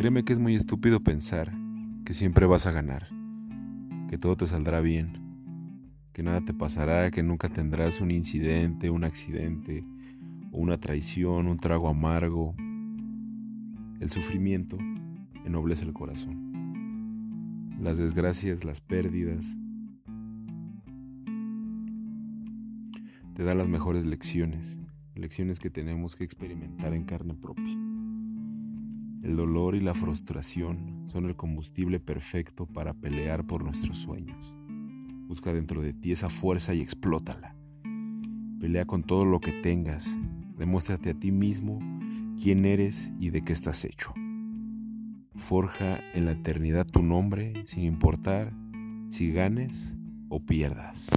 Créeme que es muy estúpido pensar que siempre vas a ganar, que todo te saldrá bien, que nada te pasará, que nunca tendrás un incidente, un accidente, una traición, un trago amargo. El sufrimiento ennoblece el corazón. Las desgracias, las pérdidas, te da las mejores lecciones, lecciones que tenemos que experimentar en carne propia. El dolor y la frustración son el combustible perfecto para pelear por nuestros sueños. Busca dentro de ti esa fuerza y explótala. Pelea con todo lo que tengas. Demuéstrate a ti mismo quién eres y de qué estás hecho. Forja en la eternidad tu nombre sin importar si ganes o pierdas.